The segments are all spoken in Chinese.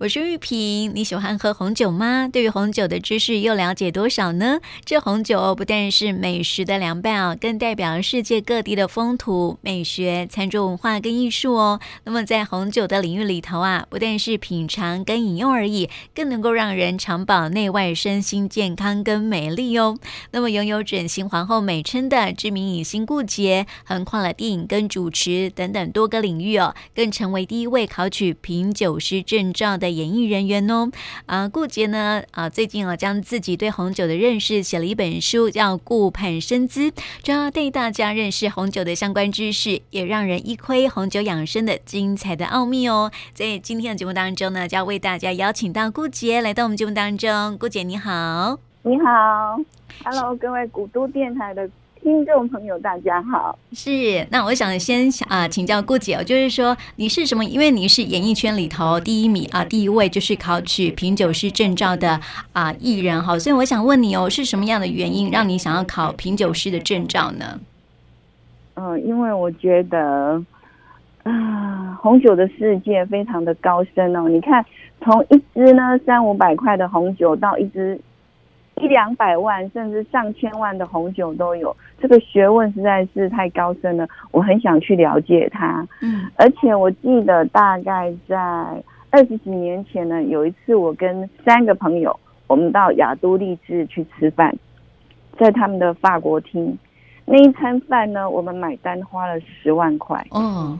我是玉萍，你喜欢喝红酒吗？对于红酒的知识又了解多少呢？这红酒不但是美食的良伴哦，更代表世界各地的风土美学、餐桌文化跟艺术哦。那么在红酒的领域里头啊，不但是品尝跟饮用而已，更能够让人长保内外身心健康跟美丽哦。那么拥有“整形皇后”美称的知名影星顾洁，横跨了电影跟主持等等多个领域哦，更成为第一位考取品酒师证照的。演艺人员哦，啊，顾杰呢，啊，最近啊，将自己对红酒的认识写了一本书，叫《顾盼生姿》，主要带大家认识红酒的相关知识，也让人一窥红酒养生的精彩的奥秘哦。在今天的节目当中呢，就要为大家邀请到顾杰来到我们节目当中。顾洁你好，你好，Hello，各位古都电台的。听众朋友，大家好。是，那我想先啊、呃，请教顾姐，就是说你是什么？因为你是演艺圈里头第一名啊，第一位就是考取品酒师证照的啊艺人哈，所以我想问你哦，是什么样的原因让你想要考品酒师的证照呢？嗯、呃，因为我觉得啊，红酒的世界非常的高深哦。你看，从一支呢三五百块的红酒到一支。一两百万甚至上千万的红酒都有，这个学问实在是太高深了，我很想去了解它。嗯，而且我记得大概在二十几年前呢，有一次我跟三个朋友，我们到亚都丽致去吃饭，在他们的法国厅，那一餐饭呢，我们买单花了十万块。哦。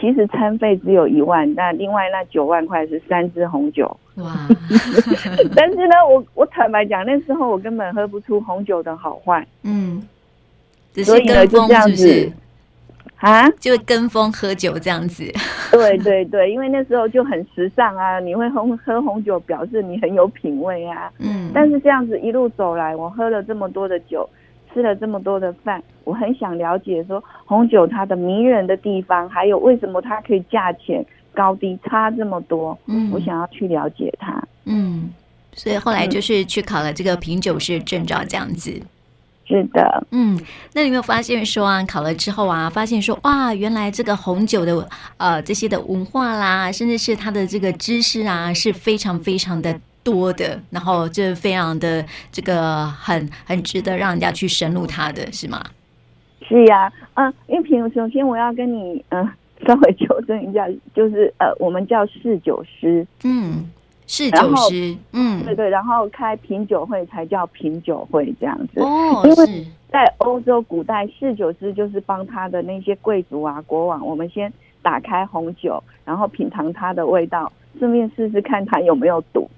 其实餐费只有一万，但另外那九万块是三支红酒。哇！但是呢，我我坦白讲，那时候我根本喝不出红酒的好坏。嗯，所以呢，就这样子啊，就跟风喝酒这样子。对对对，因为那时候就很时尚啊，你会喝喝红酒，表示你很有品味啊。嗯，但是这样子一路走来，我喝了这么多的酒。吃了这么多的饭，我很想了解说红酒它的迷人的地方，还有为什么它可以价钱高低差这么多。嗯，我想要去了解它。嗯，所以后来就是去考了这个品酒师证照，这样子。是的，嗯，那你有没有发现说啊，考了之后啊，发现说哇，原来这个红酒的呃这些的文化啦，甚至是它的这个知识啊，是非常非常的。多的，然后就非常的这个很很值得让人家去深入它的是吗？是呀，嗯，玉平，首先我要跟你嗯稍微纠正一下，就是呃，我们叫侍酒师，嗯，侍酒师，嗯，对对，然后开品酒会才叫品酒会这样子。哦，因为在欧洲古代，侍酒师就是帮他的那些贵族啊、国王，我们先打开红酒，然后品尝它的味道，顺便试试看他有没有毒。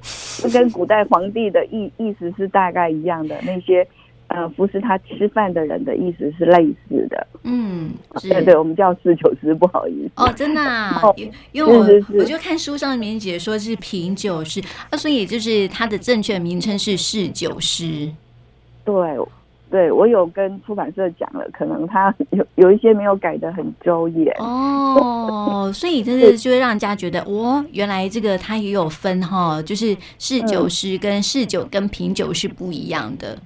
跟古代皇帝的意意思是大概一样的，那些呃服侍他吃饭的人的意思是类似的。嗯，对对，我们叫侍酒师，不好意思。哦，真的啊，因为我是是是我就看书上面解说是品酒师，那所以就是它的正确名称是侍酒师。对。对，我有跟出版社讲了，可能他有有一些没有改的很周延哦，所以就是就会让人家觉得，哦，原来这个他也有分哈，就是侍酒师跟侍酒跟品酒是不一样的。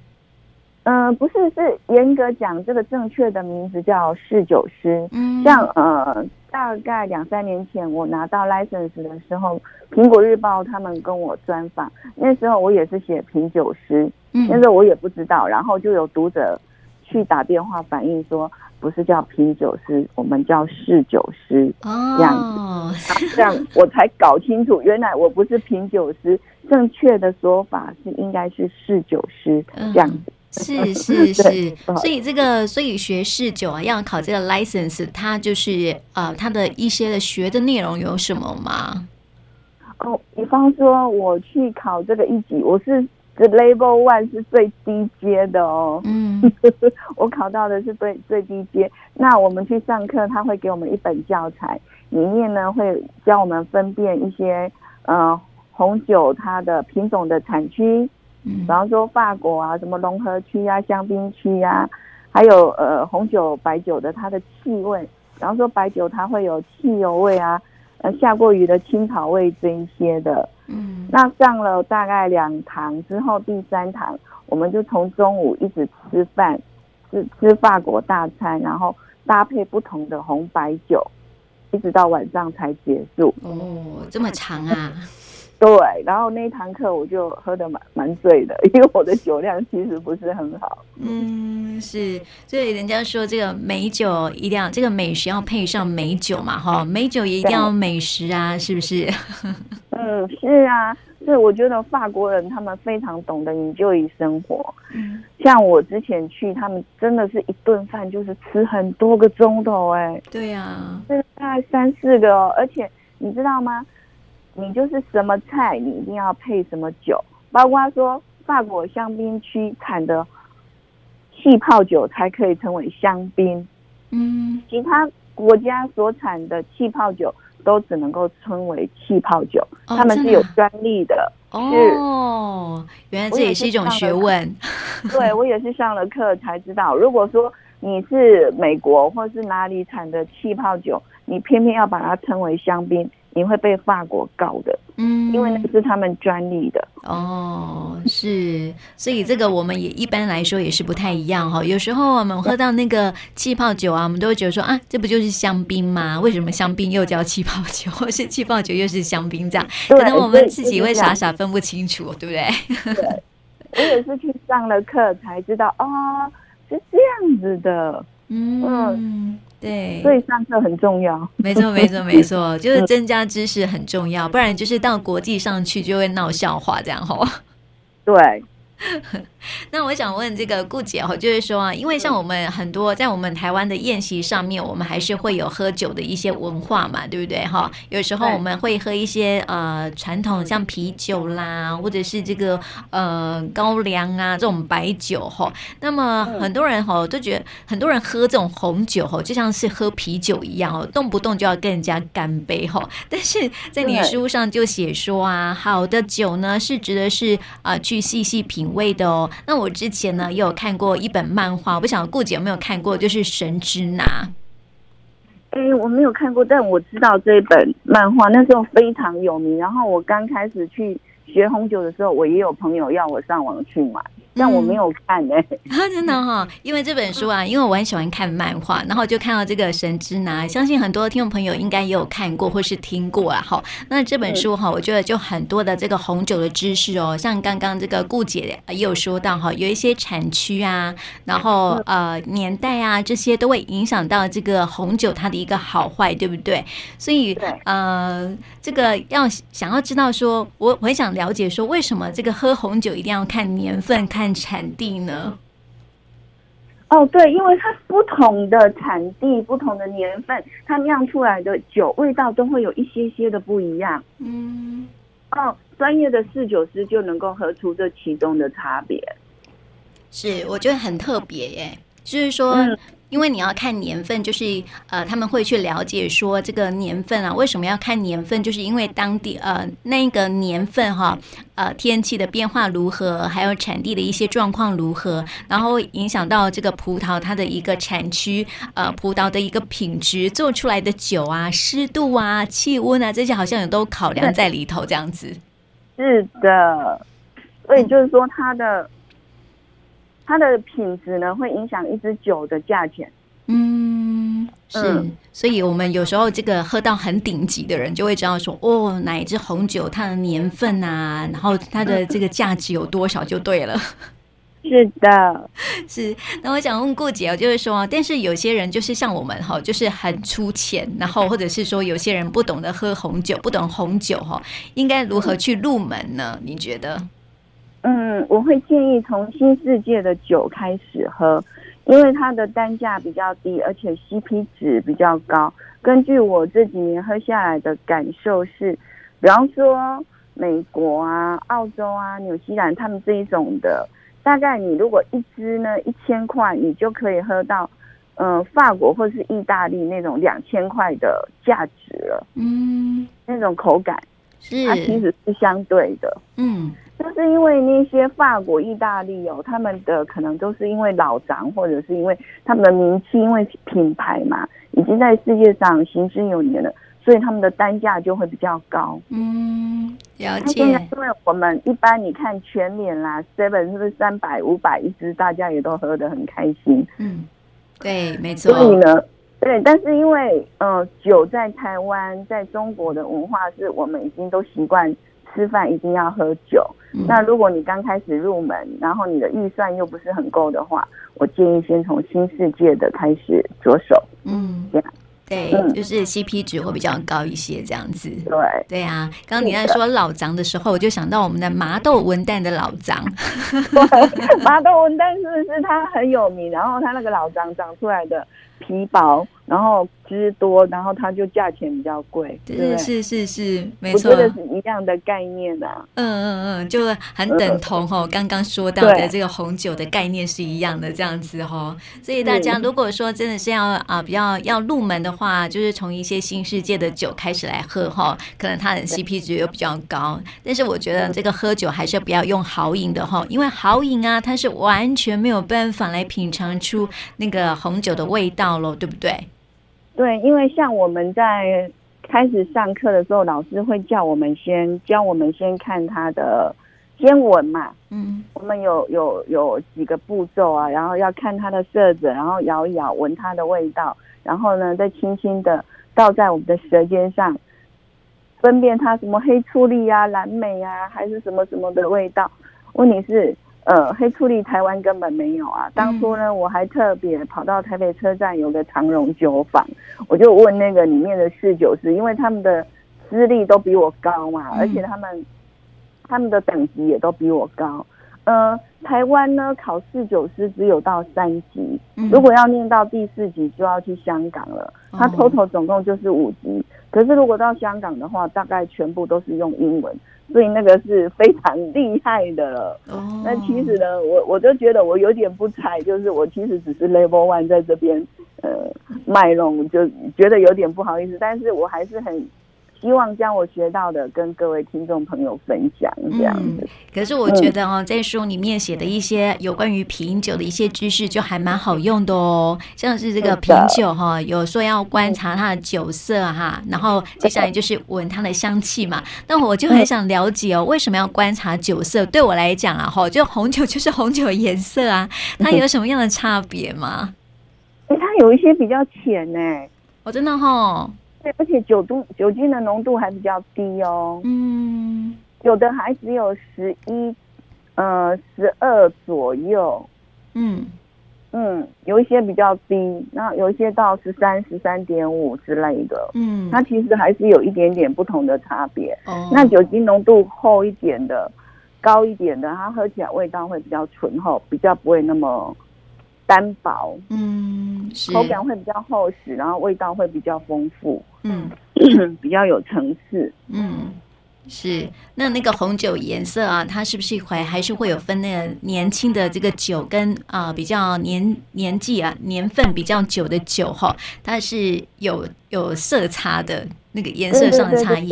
嗯、呃，不是，是严格讲，这个正确的名字叫侍酒师。嗯，像呃。大概两三年前，我拿到 license 的时候，《苹果日报》他们跟我专访，那时候我也是写品酒师，嗯，那时候我也不知道，然后就有读者去打电话反映说，不是叫品酒师，我们叫侍酒师，哦，这样子，这样我才搞清楚，原来我不是品酒师，正确的说法是应该是侍酒师，这样子。是是 是，所以这个所以学侍酒啊，要考这个 license，它就是呃，它的一些的学的内容有什么吗？哦，比方说我去考这个一级，我是这 level one 是最低阶的哦。嗯，我考到的是最最低阶。那我们去上课，他会给我们一本教材，里面呢会教我们分辨一些呃红酒它的品种的产区。嗯比方说法国啊，什么龙河区啊、香槟区啊，还有呃红酒、白酒的它的气味。比方说白酒它会有汽油味啊，呃下过雨的青草味这一些的。嗯，那上了大概两堂之后，第三堂我们就从中午一直吃饭，吃吃法国大餐，然后搭配不同的红白酒，一直到晚上才结束。哦，这么长啊！对，然后那一堂课我就喝得蛮蛮醉的，因为我的酒量其实不是很好。嗯，是，所以人家说这个美酒一定要，这个美食要配上美酒嘛，哈，美酒也一定要美食啊，是不是？嗯，是啊，是。我觉得法国人他们非常懂得 enjoy 生活。嗯，像我之前去，他们真的是一顿饭就是吃很多个钟头，哎，对呀、啊，是大概三四个哦，而且你知道吗？你就是什么菜，你一定要配什么酒，包括说法国香槟区产的气泡酒才可以称为香槟，嗯，其他国家所产的气泡酒都只能够称为气泡酒，哦、他们是有专利的。哦，原来这也是一种学问。对，我也是上了课才知道，如果说你是美国或是哪里产的气泡酒，你偏偏要把它称为香槟。你会被法国告的，嗯，因为那是他们专利的。哦，是，所以这个我们也一般来说也是不太一样哈。有时候我们喝到那个气泡酒啊，我们都会觉得说啊，这不就是香槟吗？为什么香槟又叫气泡酒，或是气泡酒又是香槟这样？可能我们自己会傻傻分不清楚，对不对？对，我也是去上了课才知道，哦，是这样子的，嗯。嗯对，所以上课很重要。没错，没错，没错，就是增加知识很重要，不然就是到国际上去就会闹笑话这样吼。对。那我想问这个顾姐哦，就是说啊，因为像我们很多在我们台湾的宴席上面，我们还是会有喝酒的一些文化嘛，对不对哈？有时候我们会喝一些呃传统像啤酒啦，或者是这个呃高粱啊这种白酒哈。那么很多人哈都觉得，很多人喝这种红酒哈，就像是喝啤酒一样哦，动不动就要跟人家干杯哈。但是在你书上就写说啊，好的酒呢是指的是啊、呃、去细细品。味的哦，那我之前呢也有看过一本漫画，我不晓得顾姐有没有看过，就是《神之拿》。哎，我没有看过，但我知道这本漫画那时候非常有名。然后我刚开始去学红酒的时候，我也有朋友要我上网去买。但我没有看呢、欸嗯，真的哈、哦，因为这本书啊，因为我很喜欢看漫画，然后就看到这个神之拿，相信很多听众朋友应该也有看过或是听过啊。哈，那这本书哈，我觉得就很多的这个红酒的知识哦，像刚刚这个顾姐也有说到哈，有一些产区啊，然后呃年代啊，这些都会影响到这个红酒它的一个好坏，对不对？所以呃，这个要想要知道说，我我很想了解说，为什么这个喝红酒一定要看年份看？看产地呢？哦，对，因为它不同的产地、不同的年份，它酿出来的酒味道都会有一些些的不一样。嗯，哦，专业的侍酒师就能够喝出这其中的差别。是，我觉得很特别耶，就是说。嗯因为你要看年份，就是呃，他们会去了解说这个年份啊，为什么要看年份？就是因为当地呃那个年份哈，呃天气的变化如何，还有产地的一些状况如何，然后影响到这个葡萄它的一个产区，呃葡萄的一个品质，做出来的酒啊，湿度啊，气温啊，这些好像也都考量在里头，这样子。是的，所以就是说它的。它的品质呢，会影响一支酒的价钱。嗯，是，嗯，所以我们有时候这个喝到很顶级的人，就会知道说，哦，哪一支红酒它的年份啊，然后它的这个价值有多少就对了。是的，是。那我想问顾姐，就是说，但是有些人就是像我们哈，就是很粗浅，然后或者是说有些人不懂得喝红酒，不懂红酒哈，应该如何去入门呢？你觉得？嗯，我会建议从新世界的酒开始喝，因为它的单价比较低，而且 CP 值比较高。根据我这几年喝下来的感受是，比方说美国啊、澳洲啊、纽西兰，他们这一种的，大概你如果一支呢一千块，你就可以喝到，嗯、呃，法国或是意大利那种两千块的价值了。嗯，那种口感是它其实是相对的。嗯。就是因为那些法国、意大利哦，他们的可能都是因为老长，或者是因为他们的名气，因为品牌嘛，已经在世界上行之有年了，所以他们的单价就会比较高。嗯，了解。现在因为我们一般你看全脸啦，seven 是不是三百、五百一支，大家也都喝得很开心。嗯，对，没错。所以呢，对，但是因为呃，酒在台湾，在中国的文化是我们已经都习惯。吃饭一定要喝酒。嗯、那如果你刚开始入门，然后你的预算又不是很够的话，我建议先从新世界的开始着手。嗯，这样。对，就是 CP 值会比较高一些，这样子。对，对啊。刚刚你在说老张的时候，我就想到我们的麻豆文旦的老张。麻豆文旦是不是它很有名？然后它那个老张长出来的皮薄，然后汁多，然后它就价钱比较贵。对，对，是是是，没错。我觉得是一样的概念啊。嗯嗯嗯，就很等同哈、哦。刚刚说到的这个红酒的概念是一样的，这样子哈、哦。所以大家如果说真的是要啊比较要入门的话，就是从一些新世界的酒开始来喝哈，可能它的 CP 值又比较高。但是我觉得这个喝酒还是不要用豪饮的哈，因为豪饮啊，它是完全没有办法来品尝出那个红酒的味道喽，对不对？对，因为像我们在开始上课的时候，老师会叫我们先教我们先看它的，先闻嘛。嗯，我们有有有几个步骤啊，然后要看它的色泽，然后摇一摇，闻它的味道。然后呢，再轻轻的倒在我们的舌尖上，分辨它什么黑醋栗啊、蓝莓啊，还是什么什么的味道。问题是，呃，黑醋栗台湾根本没有啊。当初呢，我还特别跑到台北车站有个长荣酒坊，我就问那个里面的侍酒师，因为他们的资历都比我高嘛，而且他们他们的等级也都比我高。呃，台湾呢，考试酒师只有到三级，如果要念到第四级，就要去香港了。他 total 总共就是五级，可是如果到香港的话，大概全部都是用英文，所以那个是非常厉害的了。那其实呢，我我就觉得我有点不才，就是我其实只是 level one 在这边呃卖弄，就觉得有点不好意思，但是我还是很。希望将我学到的跟各位听众朋友分享，这样子。嗯，可是我觉得哦，在书里面写的一些有关于品酒的一些知识，就还蛮好用的哦。像是这个品酒哈，有说要观察它的酒色哈，然后接下来就是闻它的香气嘛。那我就很想了解哦，为什么要观察酒色？对我来讲啊，哈，就红酒就是红酒颜色啊，它有什么样的差别吗？哎，它有一些比较浅呢。我真的哈。对，而且酒度酒精的浓度还比较低哦。嗯，有的还只有十一，呃，十二左右。嗯嗯，有一些比较低，那有一些到十三、十三点五之类的。嗯，它其实还是有一点点不同的差别。哦，那酒精浓度厚一点的、高一点的，它喝起来味道会比较醇厚，比较不会那么。单薄，嗯，口感会比较厚实，然后味道会比较丰富，嗯，比较有层次，嗯，是。那那个红酒颜色啊，它是不是会还是会有分那个年轻的这个酒跟啊、呃、比较年年纪啊年份比较久的酒哈，它是有有色差的那个颜色上的差异。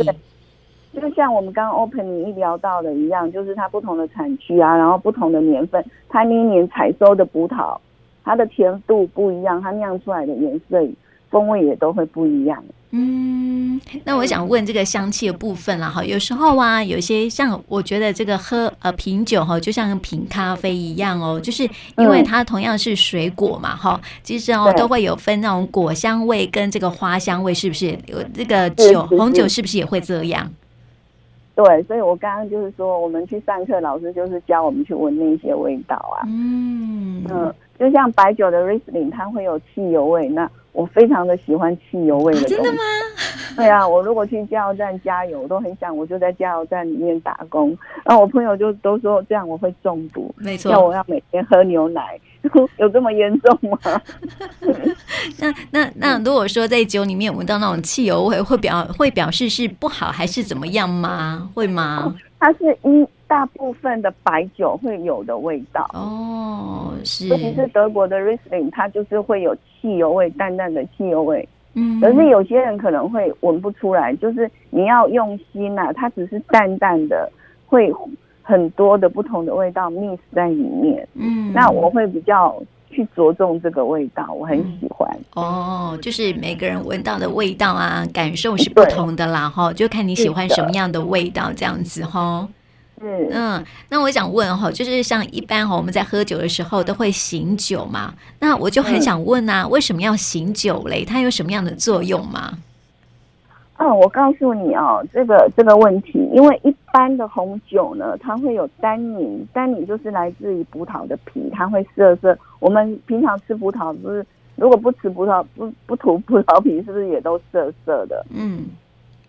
就像我们刚刚 opening 一聊到的一样，就是它不同的产区啊，然后不同的年份，它那一年采收的葡萄。它的甜度不一样，它酿出来的颜色、风味也都会不一样。嗯，那我想问这个香气的部分了哈，有时候啊，有些像我觉得这个喝呃品酒哈，就像品咖啡一样哦，就是因为它同样是水果嘛哈，其实哦都会有分那种果香味跟这个花香味，是不是？有这个酒红酒是不是也会这样？对，所以我刚刚就是说，我们去上课，老师就是教我们去闻那些味道啊。嗯嗯。就像白酒的 Riesling，它会有汽油味。那我非常的喜欢汽油味的东西。真的吗？对啊，我如果去加油站加油，我都很想，我就在加油站里面打工。然后我朋友就都说这样我会中毒，没错，要我要每天喝牛奶，有这么严重吗？那那那如果说在酒里面闻到那种汽油味，会表会表示是不好还是怎么样吗？会吗？哦、它是一。大部分的白酒会有的味道哦，是，尤其是德国的 Riesling，它就是会有汽油味，淡淡的汽油味。嗯，可是有些人可能会闻不出来，就是你要用心呐、啊，它只是淡淡的，会很多的不同的味道 mix 在里面。嗯，那我会比较去着重这个味道，我很喜欢。嗯、哦，就是每个人闻到的味道啊，感受是不同的啦，哈，就看你喜欢什么样的味道，这样子哈。嗯，那我想问哈，就是像一般哈，我们在喝酒的时候都会醒酒嘛，那我就很想问啊，为什么要醒酒嘞？它有什么样的作用吗？嗯，我告诉你哦，这个这个问题，因为一般的红酒呢，它会有单宁，单宁就是来自于葡萄的皮，它会涩涩。我们平常吃葡萄不是，如果不吃葡萄不不吐葡萄皮，是不是也都涩涩的？嗯，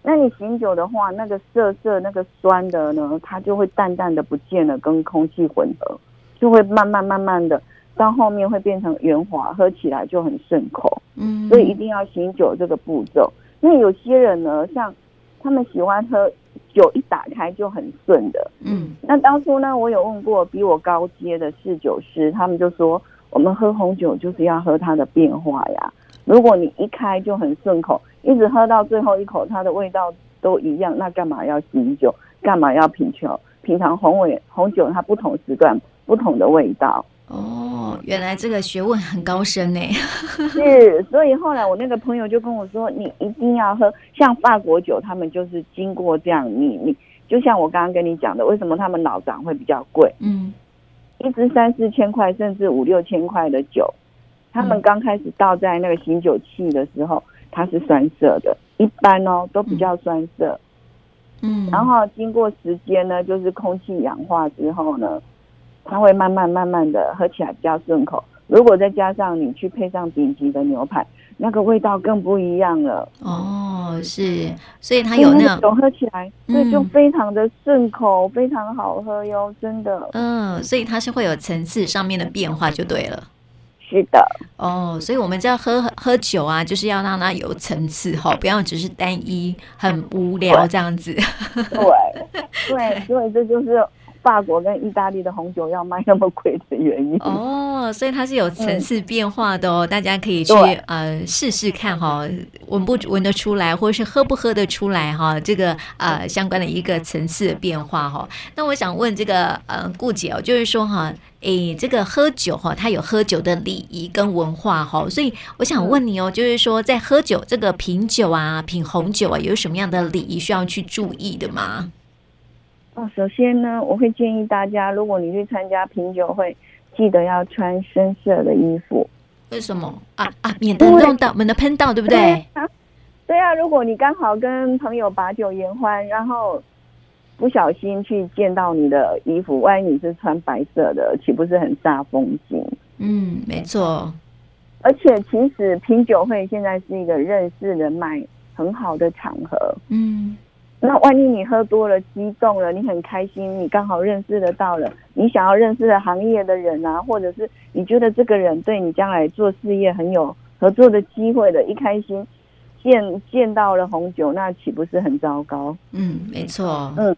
那你醒酒的话，那个涩涩那个酸的呢，它就会淡淡的不见了，跟空气混合，就会慢慢慢慢的到后面会变成圆滑，喝起来就很顺口。嗯，所以一定要醒酒这个步骤。那有些人呢，像他们喜欢喝酒，一打开就很顺的。嗯，那当初呢，我有问过比我高阶的侍酒师，他们就说，我们喝红酒就是要喝它的变化呀。如果你一开就很顺口，一直喝到最后一口，它的味道都一样，那干嘛要醒酒？干嘛要品酒？品尝红尾红酒，它不同时段不同的味道。哦，原来这个学问很高深呢。是，所以后来我那个朋友就跟我说，你一定要喝像法国酒，他们就是经过这样，你你就像我刚刚跟你讲的，为什么他们老长会比较贵？嗯，一支三四千块，甚至五六千块的酒，他们刚开始倒在那个醒酒器的时候，它是酸涩的，一般哦都比较酸涩。嗯，然后经过时间呢，就是空气氧化之后呢。它会慢慢慢慢的喝起来比较顺口，如果再加上你去配上顶级的牛排，那个味道更不一样了。哦，是，所以它有那种喝起来，对、嗯，就非常的顺口，非常好喝哟，真的。嗯，所以它是会有层次上面的变化，就对了。是的。哦，所以我们在喝喝酒啊，就是要让它有层次哈，不要只是单一很无聊这样子。对 对，所以这就是。法国跟意大利的红酒要卖那么贵的原因哦，所以它是有层次变化的哦，嗯、大家可以去呃试试看哈，闻不闻得出来，或者是喝不喝得出来哈，这个呃相关的一个层次的变化哈。那我想问这个呃顾姐哦，就是说哈，诶，这个喝酒哈，它有喝酒的礼仪跟文化哈，所以我想问你哦，就是说在喝酒这个品酒啊，品红酒啊，有什么样的礼仪需要去注意的吗？哦，首先呢，我会建议大家，如果你去参加品酒会，记得要穿深色的衣服。为什么啊啊？免得弄到，免得喷到，对不对？对啊，对啊，如果你刚好跟朋友把酒言欢，然后不小心去溅到你的衣服，万一你是穿白色的，岂不是很煞风景？嗯，没错。而且其实品酒会现在是一个认识人脉很好的场合。嗯。那万一你喝多了，激动了，你很开心，你刚好认识得到了你想要认识的行业的人啊，或者是你觉得这个人对你将来做事业很有合作的机会的，一开心见见到了红酒，那岂不是很糟糕？嗯，没错，嗯。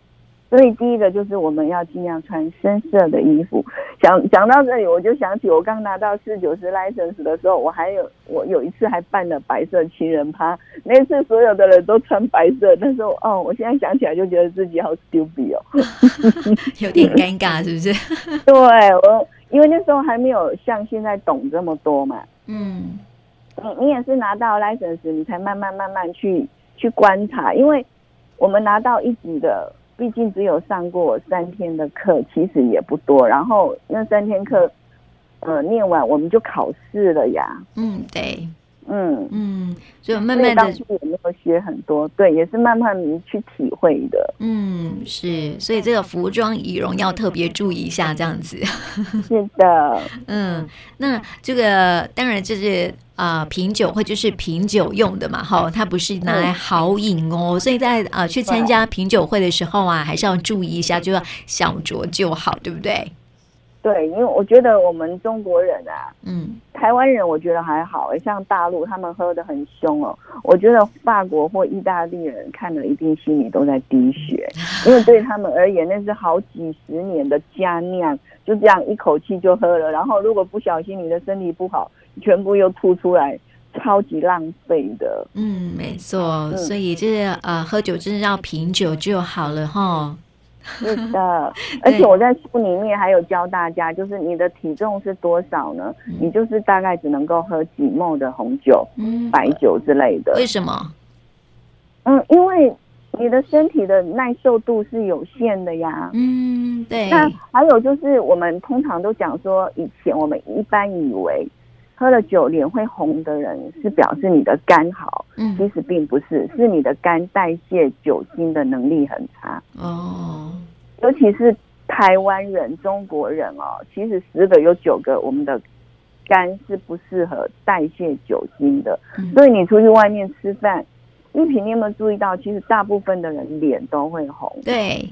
所以第一个就是我们要尽量穿深色的衣服。想讲到这里，我就想起我刚拿到四九十 license 的时候，我还有我有一次还办了白色情人趴，那次所有的人都穿白色，那时候哦，我现在想起来就觉得自己好 stupid 哦，有点尴尬，是不是？对，我因为那时候还没有像现在懂这么多嘛。嗯，你你也是拿到 license，你才慢慢慢慢去去观察，因为我们拿到一级的。毕竟只有上过三天的课，其实也不多。然后那三天课，呃，念完我们就考试了呀。嗯，对，嗯嗯，所以慢慢的，当初也没有学很多，对，也是慢慢去体会的。嗯，是，所以这个服装仪容要特别注意一下，这样子。是的，嗯，那这个当然就是。啊、呃，品酒会就是品酒用的嘛，哈，它不是拿来豪饮哦，所以在啊、呃、去参加品酒会的时候啊，还是要注意一下，就要小酌就好，对不对？对，因为我觉得我们中国人啊，嗯，台湾人我觉得还好，像大陆他们喝的很凶哦，我觉得法国或意大利人看了一定心里都在滴血，因为对他们而言那是好几十年的佳酿，就这样一口气就喝了，然后如果不小心你的身体不好。全部又吐出来，超级浪费的。嗯，没错，嗯、所以就是呃，喝酒真的要品酒就好了哈。是的，而且我在书里面还有教大家，就是你的体重是多少呢？嗯、你就是大概只能够喝几 ml 的红酒、嗯、白酒之类的。为什么？嗯，因为你的身体的耐受度是有限的呀。嗯，对。那还有就是，我们通常都讲说，以前我们一般以为。喝了酒脸会红的人是表示你的肝好，嗯，其实并不是，是你的肝代谢酒精的能力很差。哦，尤其是台湾人、中国人哦，其实十个有九个，我们的肝是不适合代谢酒精的。嗯、所以你出去外面吃饭，一平你有没有注意到，其实大部分的人脸都会红。对，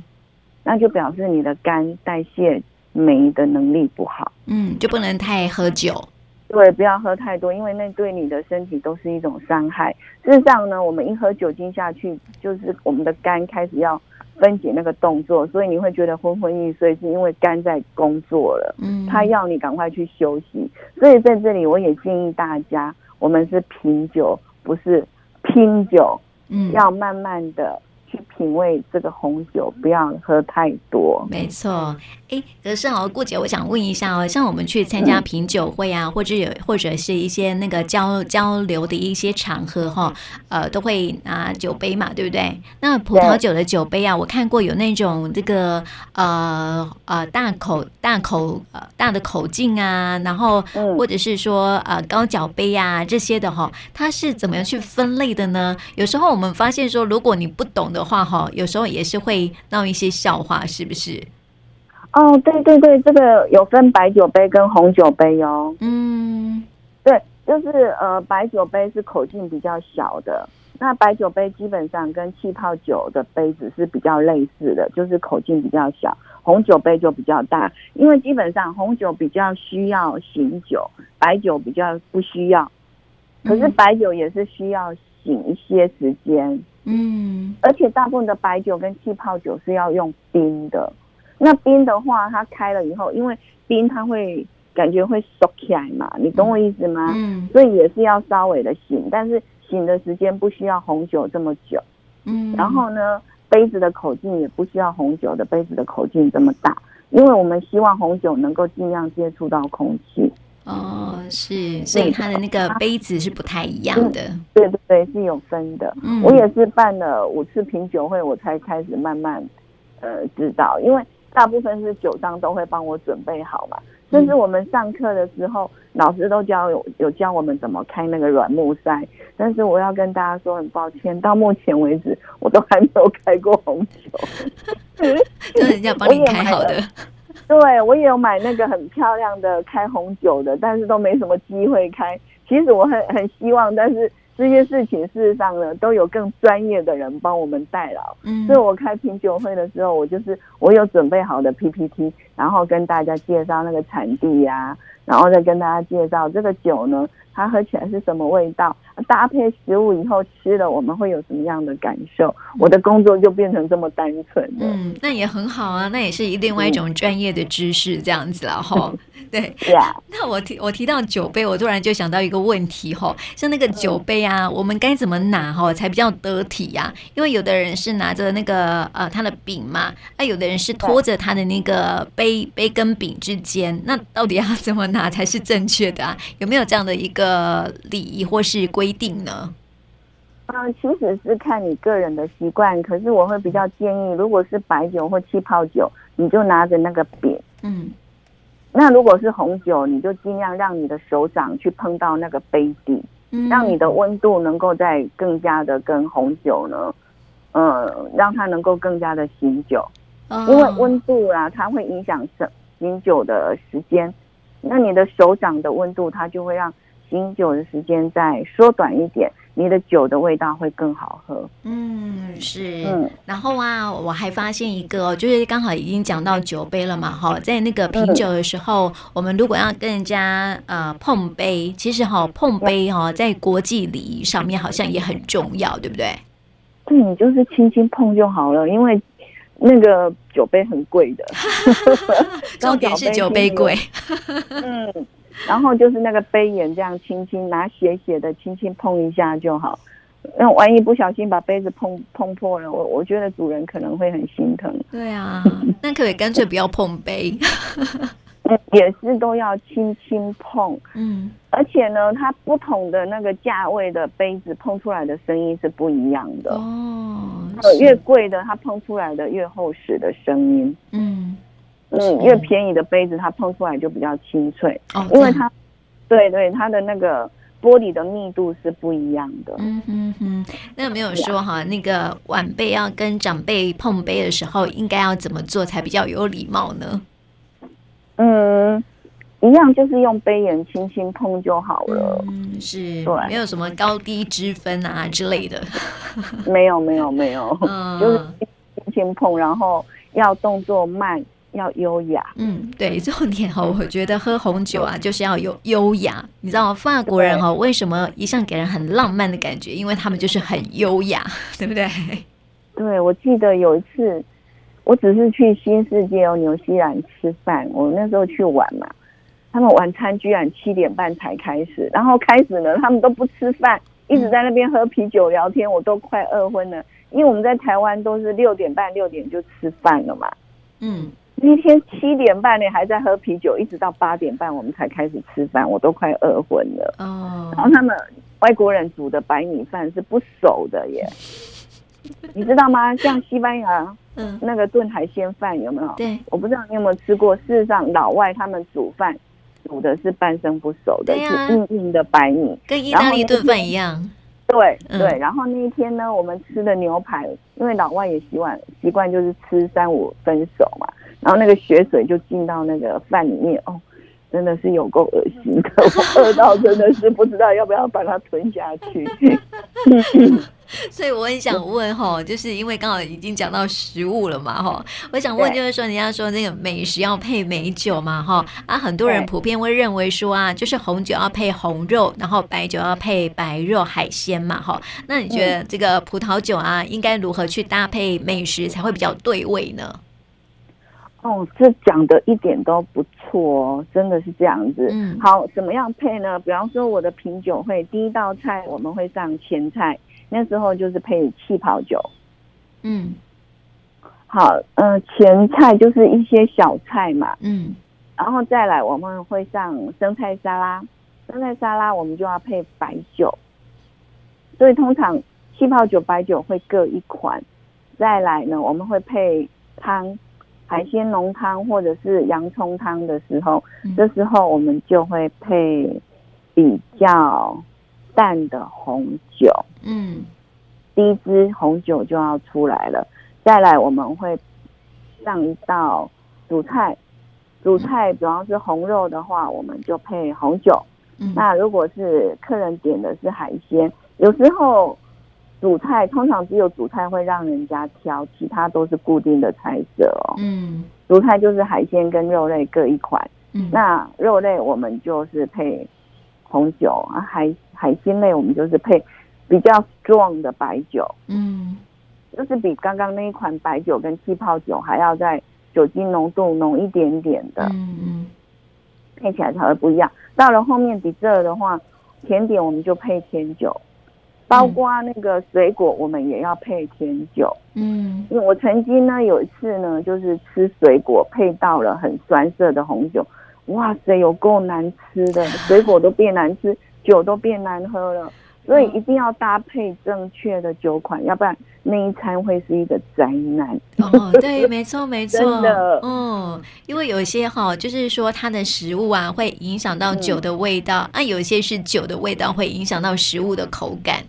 那就表示你的肝代谢酶的能力不好。嗯，就不能太喝酒。对，不要喝太多，因为那对你的身体都是一种伤害。事实上呢，我们一喝酒精下去，就是我们的肝开始要分解那个动作，所以你会觉得昏昏欲睡，是因为肝在工作了。嗯，它要你赶快去休息。所以在这里，我也建议大家，我们是品酒，不是拼酒。嗯，要慢慢的。去品味这个红酒，不要喝太多。没错，哎，可是哦，顾姐，我想问一下哦，像我们去参加品酒会啊，嗯、或者有或者是一些那个交交流的一些场合哈、哦，呃，都会拿酒杯嘛，对不对？那葡萄酒的酒杯啊，我看过有那种这个呃呃大口大口呃大的口径啊，然后或者是说呃高脚杯啊这些的哈、哦，它是怎么样去分类的呢？有时候我们发现说，如果你不懂的。话哈，有时候也是会闹一些笑话，是不是？哦，对对对，这个有分白酒杯跟红酒杯哦。嗯，对，就是呃，白酒杯是口径比较小的，那白酒杯基本上跟气泡酒的杯子是比较类似的，就是口径比较小。红酒杯就比较大，因为基本上红酒比较需要醒酒，白酒比较不需要。可是白酒也是需要醒一些时间。嗯，而且大部分的白酒跟气泡酒是要用冰的。那冰的话，它开了以后，因为冰它会感觉会缩起来嘛，你懂我意思吗？嗯，所以也是要稍微的醒，但是醒的时间不需要红酒这么久。嗯，然后呢，杯子的口径也不需要红酒的杯子的口径这么大，因为我们希望红酒能够尽量接触到空气。哦，是，所以它的那个杯子是不太一样的。对对对，是有分的。嗯，我也是办了五次品酒会，我才开始慢慢呃知道，因为大部分是酒商都会帮我准备好嘛。甚至我们上课的时候，老师都教有有教我们怎么开那个软木塞。但是我要跟大家说，很抱歉，到目前为止我都还没有开过红酒，都是人家帮你开好的。对，我也有买那个很漂亮的开红酒的，但是都没什么机会开。其实我很很希望，但是这些事情事实上呢，都有更专业的人帮我们代劳。嗯，所以我开品酒会的时候，我就是我有准备好的 PPT，然后跟大家介绍那个产地呀、啊，然后再跟大家介绍这个酒呢。它喝起来是什么味道？搭配食物以后吃了，我们会有什么样的感受？我的工作就变成这么单纯。嗯，那也很好啊，那也是另外一种专业的知识，这样子了哈。对，是啊。那我提我提到酒杯，我突然就想到一个问题哈，像那个酒杯啊，我们该怎么拿哈才比较得体呀？因为有的人是拿着那个呃他的柄嘛，那有的人是拖着他的那个杯杯跟柄之间，那到底要怎么拿才是正确的啊？有没有这样的一个？呃，礼仪或是规定呢？嗯，其实是看你个人的习惯。可是我会比较建议，如果是白酒或气泡酒，你就拿着那个柄。嗯，那如果是红酒，你就尽量让你的手掌去碰到那个杯底，嗯，让你的温度能够再更加的跟红酒呢，呃，让它能够更加的醒酒。哦，因为温度啊，它会影响醒酒的时间。那你的手掌的温度，它就会让醒酒的时间再缩短一点，你的酒的味道会更好喝。嗯，是。嗯，然后啊，我还发现一个，就是刚好已经讲到酒杯了嘛，哈，在那个品酒的时候，嗯、我们如果要跟人家呃碰杯，其实哈碰杯哈，在国际礼仪上面好像也很重要，对不对？对，你就是轻轻碰就好了，因为那个酒杯很贵的，重点是酒杯贵。嗯。然后就是那个杯沿这样轻轻拿斜斜的轻轻碰一下就好，那万一不小心把杯子碰碰破了，我我觉得主人可能会很心疼。对啊，那可以干脆不要碰杯，也是都要轻轻碰。嗯，而且呢，它不同的那个价位的杯子碰出来的声音是不一样的哦。越贵的它碰出来的越厚实的声音。嗯。嗯，越便宜的杯子，它碰出来就比较清脆，哦，因为它，对对，它的那个玻璃的密度是不一样的。嗯嗯嗯，那有没有说哈，那个晚辈要跟长辈碰杯的时候，应该要怎么做才比较有礼貌呢？嗯，一样就是用杯沿轻轻碰就好了。嗯，是，对，没有什么高低之分啊之类的。没有，没有，没有，嗯，就是轻轻碰，然后要动作慢。要优雅，嗯，对，重点哦，我觉得喝红酒啊，就是要有优雅。你知道吗？法国人哦，为什么一向给人很浪漫的感觉？因为他们就是很优雅，对不对？对，我记得有一次，我只是去新世界哦，纽西兰吃饭，我那时候去玩嘛，他们晚餐居然七点半才开始，然后开始呢，他们都不吃饭，一直在那边喝啤酒聊天，我都快饿昏了。因为我们在台湾都是六点半六点就吃饭了嘛，嗯。那天七点半你，还在喝啤酒，一直到八点半我们才开始吃饭，我都快饿昏了。哦，然后他们外国人煮的白米饭是不熟的耶，你知道吗？像西班牙，嗯，那个炖海鲜饭有没有？对，我不知道你有没有吃过。事实上，老外他们煮饭煮的是半生不熟的，是硬硬的白米，跟意大利炖饭一样。对对，然后那一天呢，我们吃的牛排，因为老外也习惯习惯就是吃三五分熟嘛。然后那个血水就进到那个饭里面哦，真的是有够恶心的，我饿到真的是不知道要不要把它吞下去。所以我很想问哈，就是因为刚好已经讲到食物了嘛哈，我想问就是说，人家说那个美食要配美酒嘛哈，啊，很多人普遍会认为说啊，就是红酒要配红肉，然后白酒要配白肉海鲜嘛哈，那你觉得这个葡萄酒啊，应该如何去搭配美食才会比较对味呢？哦，这讲的一点都不错哦，真的是这样子。嗯，好，怎么样配呢？比方说我的品酒会第一道菜我们会上前菜，那时候就是配气泡酒。嗯，好，嗯、呃，前菜就是一些小菜嘛。嗯，然后再来我们会上生菜沙拉，生菜沙拉我们就要配白酒，所以通常气泡酒、白酒会各一款。再来呢，我们会配汤。海鲜浓汤或者是洋葱汤的时候，嗯，这时候我们就会配比较淡的红酒。嗯，第一支红酒就要出来了。再来我们会上一道主菜，主菜主要是红肉的话，我们就配红酒。嗯，那如果是客人点的是海鲜，有时候。主菜通常只有主菜会让人家挑，其他都是固定的菜色哦。嗯，主菜就是海鲜跟肉类各一款。嗯，那肉类我们就是配红酒啊，海海鲜类我们就是配比较 strong 的白酒。嗯，就是比刚刚那一款白酒跟气泡酒还要在酒精浓度浓一点点的。嗯嗯，配起来才会不一样。到了后面 dessert 的话，甜点我们就配甜酒。包括那个水果，我们也要配甜酒。嗯，因为我曾经呢有一次呢，就是吃水果配到了很酸涩的红酒，哇塞，有够难吃的，水果都变难吃，酒都变难喝了。所以一定要搭配正确的酒款，要不然那一餐会是一个灾难。哦，对，没错，没错，真的，嗯，因为有一些哈，就是说它的食物啊，会影响到酒的味道，嗯、啊，有一些是酒的味道会影响到食物的口感。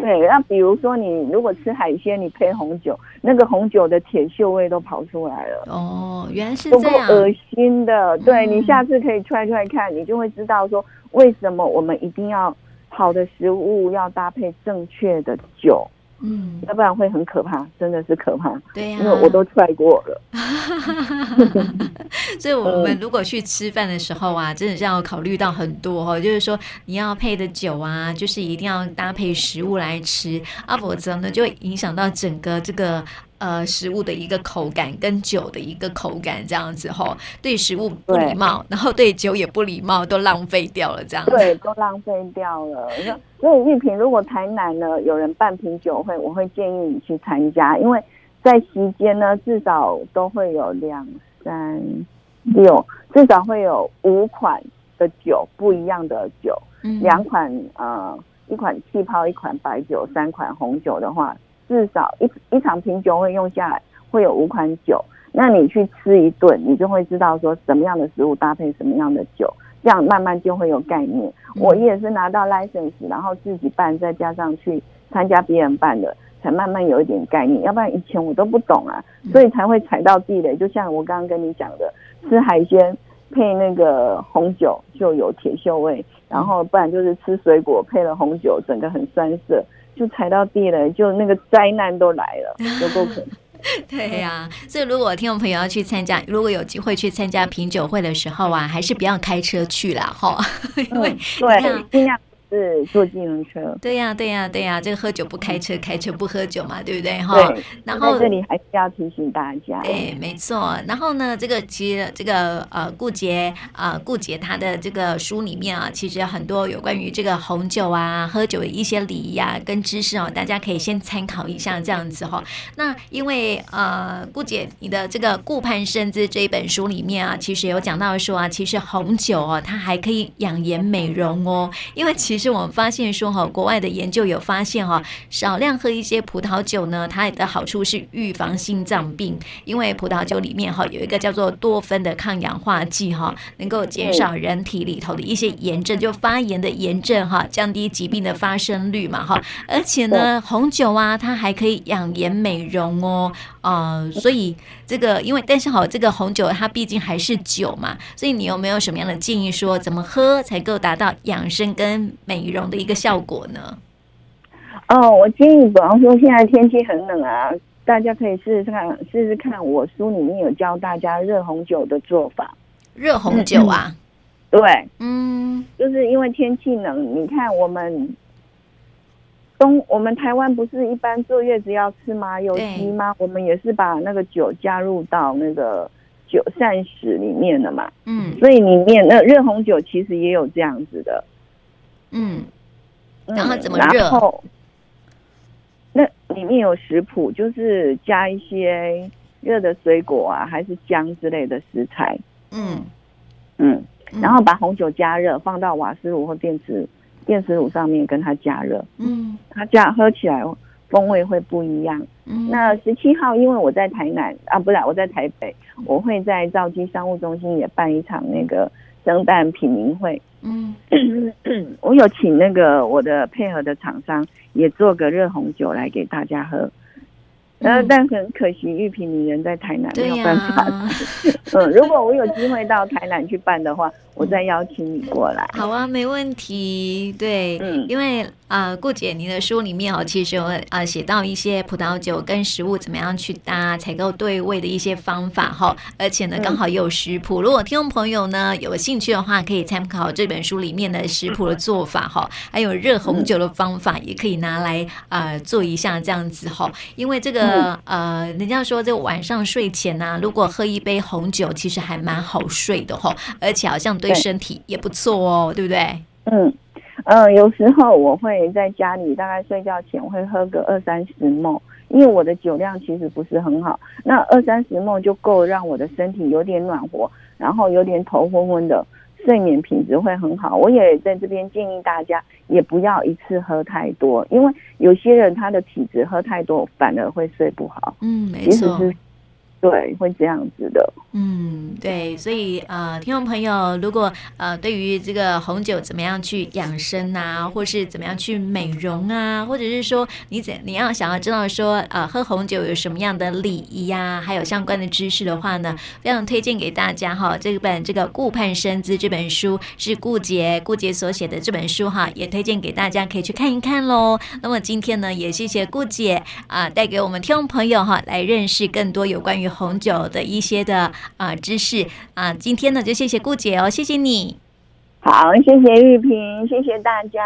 对，那比如说你如果吃海鲜，你配红酒，那个红酒的铁锈味都跑出来了。哦，原来是这样，恶心的。对，你下次可以 try try 看，你就会知道说为什么我们一定要好的食物要搭配正确的酒。嗯，要不然会很可怕，真的是可怕。对呀、啊，因为我都踹过了。所以我们如果去吃饭的时候啊，真的是要考虑到很多哦，就是说你要配的酒啊，就是一定要搭配食物来吃，啊，否则呢就会影响到整个这个。呃，食物的一个口感跟酒的一个口感这样子吼，对食物不礼貌，然后对酒也不礼貌，都浪费掉了这样子。对，都浪费掉了。所以玉萍，如果台南呢有人办品酒会，我会建议你去参加，因为在席间呢至少都会有两三六，至少会有五款的酒，不一样的酒，嗯、两款呃一款气泡，一款白酒，三款红酒的话。至少一一场品酒会用下来会有五款酒，那你去吃一顿，你就会知道说什么样的食物搭配什么样的酒，这样慢慢就会有概念。我也是拿到 license，然后自己办，再加上去参加别人办的，才慢慢有一点概念。要不然以前我都不懂啊，所以才会踩到地雷。就像我刚刚跟你讲的，吃海鲜配那个红酒就有铁锈味，然后不然就是吃水果配了红酒，整个很酸涩，就踩到地雷，就那个灾难都来了，有够可能。对呀、啊，所以如果听众朋友要去参加，如果有机会去参加品酒会的时候啊，还是不要开车去了哈，因为对，是坐计程车。对呀、啊，对呀、啊，对呀、啊，这个喝酒不开车，开车不喝酒嘛，对不对哈？对。然后这里还是要提醒大家。对，没错。然后呢，这个其实这个呃顾杰啊，顾杰他的这个书里面啊，其实很多有关于这个红酒啊、喝酒的一些礼仪、啊、跟知识哦，大家可以先参考一下这样子哈。那因为呃顾姐你的这个《顾盼生姿》这一本书里面啊，其实有讲到说啊，其实红酒哦，它还可以养颜美容哦，因为其实。其实我们发现说哈，国外的研究有发现哈，少量喝一些葡萄酒呢，它的好处是预防心脏病，因为葡萄酒里面哈有一个叫做多酚的抗氧化剂哈，能够减少人体里头的一些炎症，就发炎的炎症哈，降低疾病的发生率嘛哈，而且呢，红酒啊，它还可以养颜美容哦，啊、呃，所以这个因为但是好，这个红酒它毕竟还是酒嘛，所以你有没有什么样的建议说怎么喝才够达到养生跟美容的一个效果呢？哦，我建议，比方说现在天气很冷啊，大家可以试试看，试试看。我书里面有教大家热红酒的做法。热红酒啊？对，嗯，就是因为天气冷，你看我们东，我们台湾不是一般坐月子要吃麻油鸡吗？我们也是把那个酒加入到那个酒膳食里面的嘛。嗯，所以里面那热红酒其实也有这样子的。嗯，然后怎么热？然后那里面有食谱，就是加一些热的水果啊，还是姜之类的食材。嗯嗯，然后把红酒加热，放到瓦斯炉或电磁电磁炉上面，跟它加热。嗯，它这样喝起来风味会不一样。嗯，那十七号，因为我在台南啊，不是我在台北，我会在兆基商务中心也办一场那个圣诞品茗会。嗯，我有请那个我的配合的厂商也做个热红酒来给大家喝，呃、嗯，但很可惜玉萍你人在台南没有办法。嗯，如果我有机会到台南去办的话，我再邀请你过来。好啊，没问题。对，嗯，因为。啊，顾姐，你的书里面哦，其实有啊写到一些葡萄酒跟食物怎么样去搭，采购对味的一些方法哈，而且呢，刚好也有食谱。如果听众朋友呢有兴趣的话，可以参考这本书里面的食谱的做法哈，还有热红酒的方法，也可以拿来啊做一下这样子哈。因为这个呃，人家说这晚上睡前呢，如果喝一杯红酒，其实还蛮好睡的哈，而且好像对身体也不错哦，对不对？嗯。嗯，有时候我会在家里，大概睡觉前我会喝个二三十 ml，因为我的酒量其实不是很好，那二三十 ml 就够让我的身体有点暖和，然后有点头昏昏的，睡眠品质会很好。我也在这边建议大家，也不要一次喝太多，因为有些人他的体质喝太多反而会睡不好。嗯，没错。对，会这样子的。嗯，对，所以呃，听众朋友，如果呃，对于这个红酒怎么样去养生啊，或是怎么样去美容啊，或者是说你怎你要想要知道说呃，喝红酒有什么样的礼仪呀、还有相关的知识的话呢，非常推荐给大家哈。这本这个《顾盼生姿》这本书是顾姐顾姐所写的这本书哈，也推荐给大家可以去看一看喽。那么今天呢，也谢谢顾姐啊、带给我们听众朋友哈，来认识更多有关于。红酒的一些的啊、知识啊、今天呢就谢谢顾姐哦，谢谢你。好，谢谢玉萍，谢谢大家。